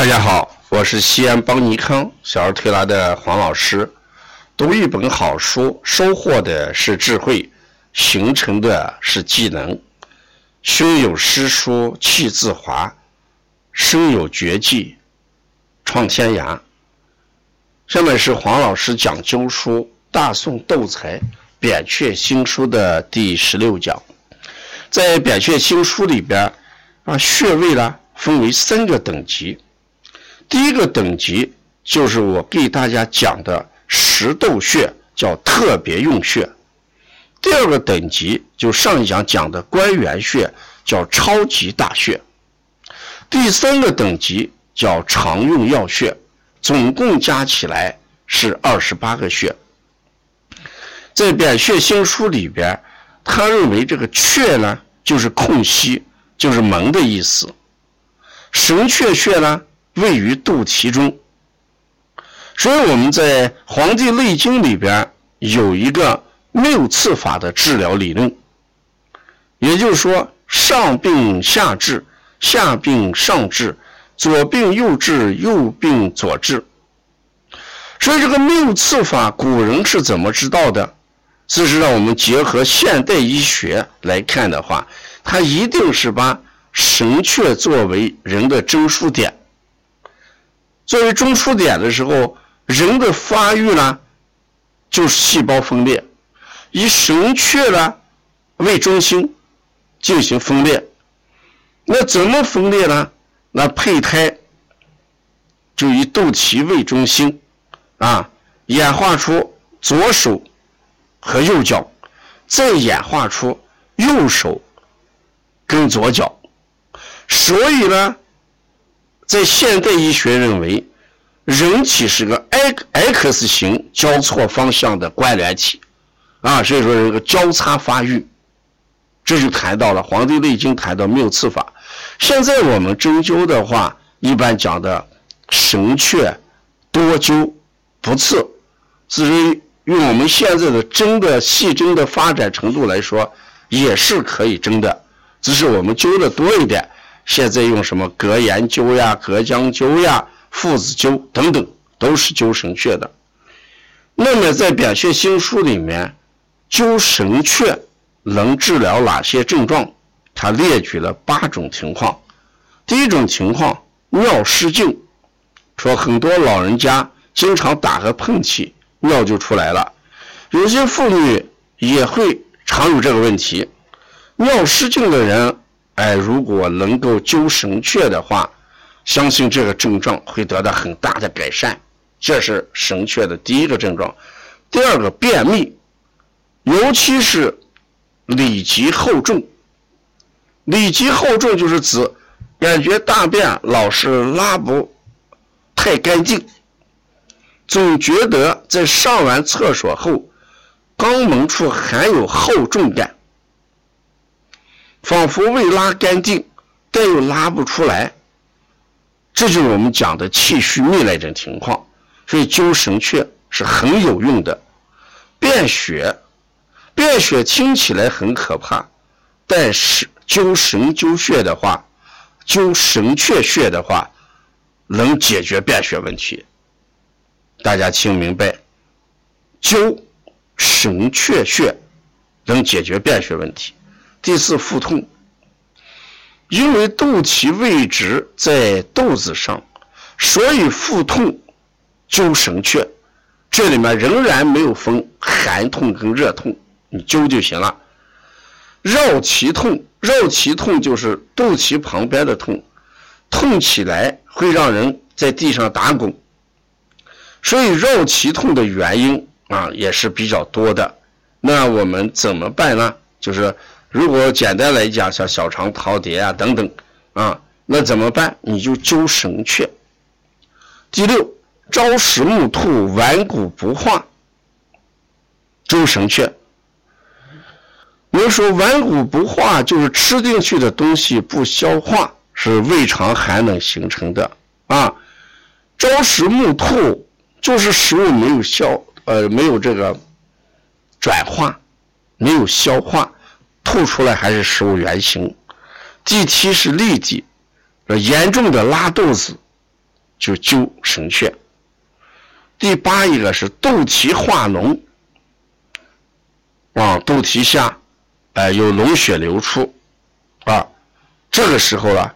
大家好，我是西安邦尼康小儿推拿的黄老师。读一本好书，收获的是智慧，形成的是技能。胸有诗书气自华，身有绝技创天涯。下面是黄老师讲灸书《大宋斗才扁鹊新书》的第十六讲。在扁鹊新书里边，啊，穴位呢分为三个等级。第一个等级就是我给大家讲的石斗穴，叫特别用穴；第二个等级就上一讲讲的关元穴，叫超级大穴；第三个等级叫常用要穴，总共加起来是二十八个穴。在扁鹊新书里边，他认为这个阙呢就是空隙，就是门的意思；神阙穴呢。位于肚脐中，所以我们在《黄帝内经》里边有一个六次法的治疗理论，也就是说上病下治，下病上治，左病右治，右病左治。所以这个六次法，古人是怎么知道的？事实上，我们结合现代医学来看的话，他一定是把神阙作为人的中枢点。作为中枢点的时候，人的发育呢，就是细胞分裂，以神阙呢为中心进行分裂。那怎么分裂呢？那胚胎就以肚脐为中心，啊，演化出左手和右脚，再演化出右手跟左脚。所以呢。在现代医学认为，人体是个 X X 型交错方向的关联体，啊，所以说这个交叉发育，这就谈到了《黄帝内经》谈到谬刺法。现在我们针灸的话，一般讲的神阙多灸不刺，至于用我们现在的针的细针的发展程度来说，也是可以针的，只是我们灸的多一点。现在用什么隔岩灸呀、隔姜灸呀、附子灸等等，都是灸神阙的。那么在《扁鹊新书》里面，灸神阙能治疗哪些症状？他列举了八种情况。第一种情况，尿失禁，说很多老人家经常打个喷嚏，尿就出来了。有些妇女也会常有这个问题，尿失禁的人。哎，如果能够灸神阙的话，相信这个症状会得到很大的改善。这是神阙的第一个症状。第二个，便秘，尤其是里急后重。里急后重就是指感觉大便老是拉不太干净，总觉得在上完厕所后，肛门处还有厚重感。仿佛未拉干净，但又拉不出来，这就是我们讲的气虚密那种情况。所以灸神阙是很有用的。便血，便血听起来很可怕，但是灸神灸穴的话，灸神阙穴的话，能解决便血问题。大家听明白？灸神阙穴能解决便血问题。第四，腹痛，因为肚脐位置在肚子上，所以腹痛灸神阙。这里面仍然没有分寒痛跟热痛，你灸就行了。绕脐痛，绕脐痛就是肚脐旁边的痛，痛起来会让人在地上打滚。所以绕脐痛的原因啊也是比较多的。那我们怎么办呢？就是。如果简单来讲，像小肠陶结啊等等，啊，那怎么办？你就灸神阙。第六，朝食暮吐，顽固不化，灸神阙。我说顽固不化，就是吃进去的东西不消化，是胃肠寒冷形成的啊。朝食暮吐，就是食物没有消，呃，没有这个转化，没有消化。吐出来还是食物原形。第七是痢疾，严重的拉肚子，就灸神阙。第八一个是肚脐化脓，往肚脐下，哎，有脓血流出，啊，这个时候呢，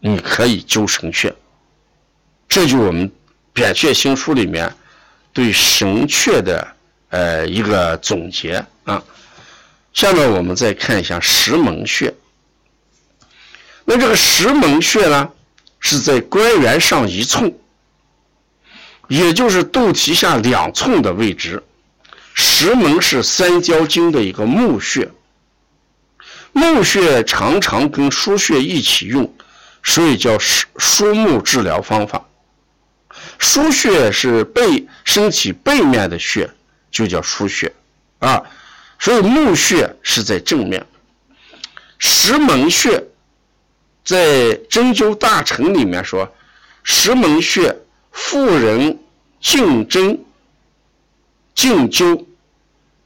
你可以灸神阙。这就我们扁鹊新书里面对神阙的呃一个总结啊。下面我们再看一下石门穴。那这个石门穴呢，是在关元上一寸。也就是肚脐下两寸的位置，石门是三焦经的一个募穴，募穴常常跟腧穴一起用，所以叫输输募治疗方法。腧穴是背身体背面的穴，就叫腧穴啊，所以募穴是在正面。石门穴在针灸大成里面说，石门穴。妇人竞争、竞灸、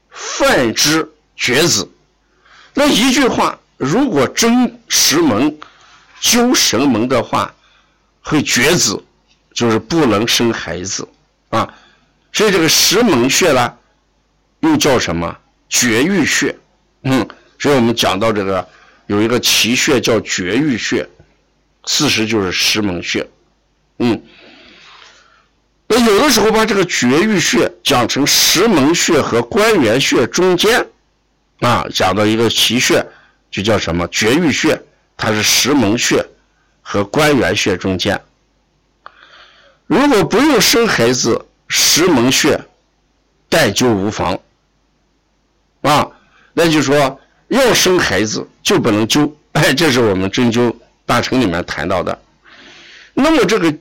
犯之绝子。那一句话，如果针石门、灸神门的话，会绝子，就是不能生孩子啊。所以这个石门穴呢，又叫什么？绝育穴。嗯，所以我们讲到这个有一个奇穴叫绝育穴，事实就是石门穴。嗯。那有的时候把这个绝育穴讲成石门穴和关元穴中间，啊，讲到一个奇穴，就叫什么绝育穴？它是石门穴和关元穴中间。如果不用生孩子，石门穴代灸无妨，啊，那就说要生孩子就不能灸，哎，这是我们针灸大成里面谈到的。那么这个。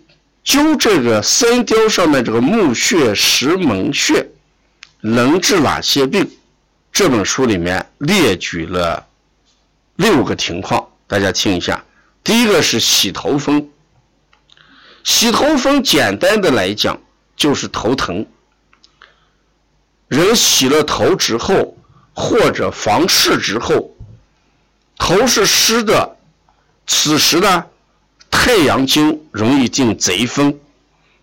灸这个三雕上面这个募穴、石门穴能治哪些病？这本书里面列举了六个情况，大家听一下。第一个是洗头风，洗头风简单的来讲就是头疼。人洗了头之后，或者房事之后，头是湿的，此时呢？太阳经容易进贼风，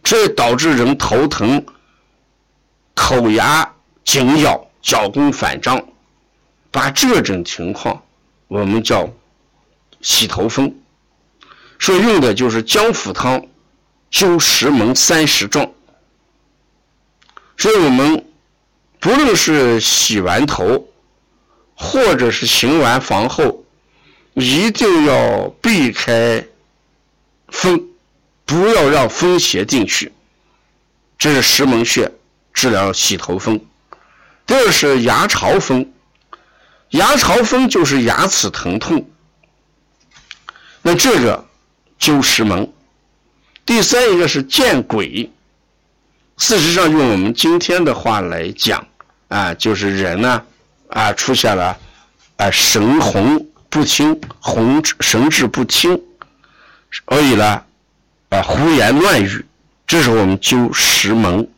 这导致人头疼、口牙紧咬、脚弓反张，把这种情况我们叫洗头风。所用的就是姜附汤灸石门三十壮。所以我们不论是洗完头，或者是行完房后，一定要避开。风，不要让风邪进去。这是石门穴治疗洗头风。第二是牙槽风，牙槽风就是牙齿疼痛。那这个灸石门。第三一个是见鬼。事实上，用我们今天的话来讲，啊，就是人呢，啊，出现了啊神红不清，红神志不清。所以呢，啊，胡言乱语，这是我们灸石门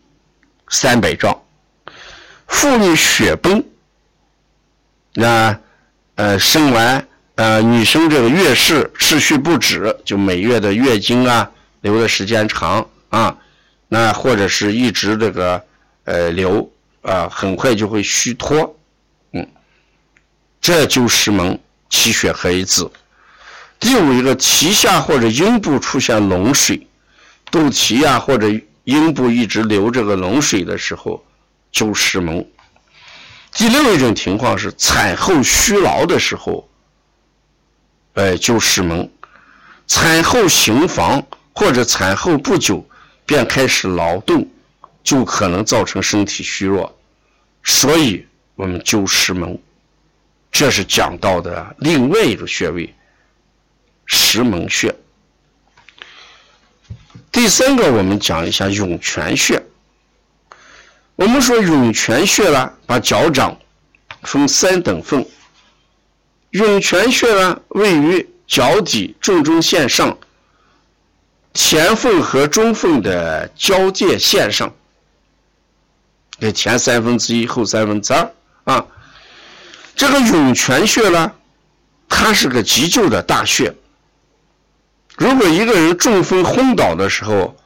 三百壮。妇女血崩，那呃生完呃女生这个月事持续不止，就每月的月经啊流的时间长啊，那或者是一直这个呃流啊，很快就会虚脱，嗯，这就石门气血合一子。第五一个脐下或者阴部出现脓水，肚脐呀或者阴部一直流这个脓水的时候，就石门。第六一种情况是产后虚劳的时候，哎，就石门。产后行房或者产后不久便开始劳动，就可能造成身体虚弱，所以我们灸石门。这是讲到的另外一个穴位。石门穴。第三个，我们讲一下涌泉穴。我们说涌泉穴呢，把脚掌分三等份。涌泉穴呢，位于脚底正中线上，前缝和中缝的交界线上。这前三分之一，后三分之二啊。这个涌泉穴呢，它是个急救的大穴。如果一个人中风昏倒的时候，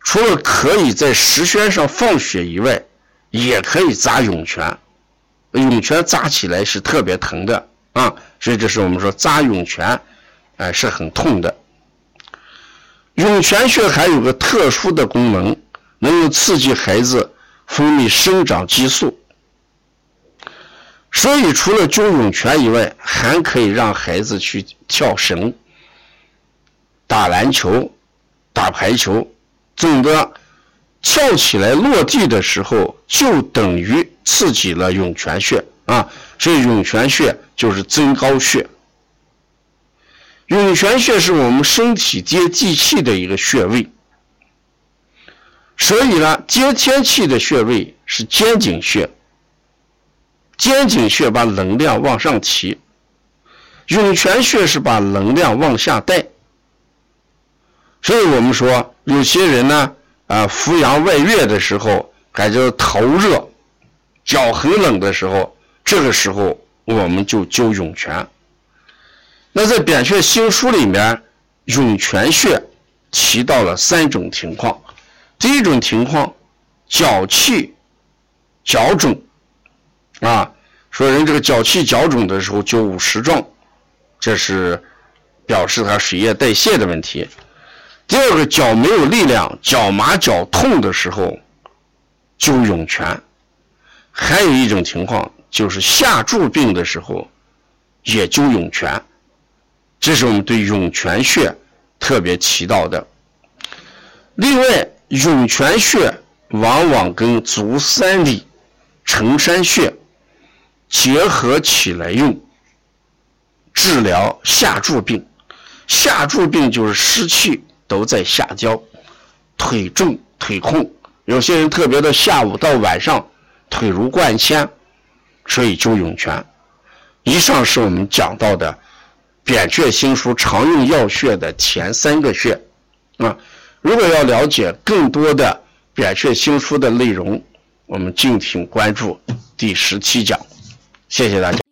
除了可以在石宣上放血以外，也可以扎涌泉。涌泉扎起来是特别疼的啊，所以这是我们说扎涌泉，哎是很痛的。涌泉穴还有个特殊的功能，能够刺激孩子分泌生长激素。所以除了灸涌泉以外，还可以让孩子去跳绳、打篮球、打排球，总的跳起来落地的时候，就等于刺激了涌泉穴啊。所以涌泉穴就是增高穴。涌泉穴是我们身体接地气的一个穴位，所以呢，接天气的穴位是肩颈穴。肩颈穴把能量往上提，涌泉穴是把能量往下带。所以我们说，有些人呢，啊，扶阳外月的时候，感觉头热、脚很冷的时候，这个时候我们就灸涌泉。那在《扁鹊新书》里面，涌泉穴提到了三种情况。第一种情况，脚气、脚肿，啊，说人这个脚气、脚肿的时候灸五十壮，这是表示他水液代谢的问题。第二个，脚没有力量、脚麻、脚痛的时候灸涌泉。还有一种情况，就是下注病的时候也灸涌泉。这是我们对涌泉穴特别提到的。另外，涌泉穴往往跟足三里、承山穴结合起来用，治疗下注病。下注病就是湿气都在下焦，腿重腿痛，有些人特别的下午到晚上腿如灌铅，所以灸涌泉。以上是我们讲到的。扁鹊心书常用要穴的前三个穴，啊，如果要了解更多的扁鹊新书的内容，我们敬请关注第十七讲，谢谢大家。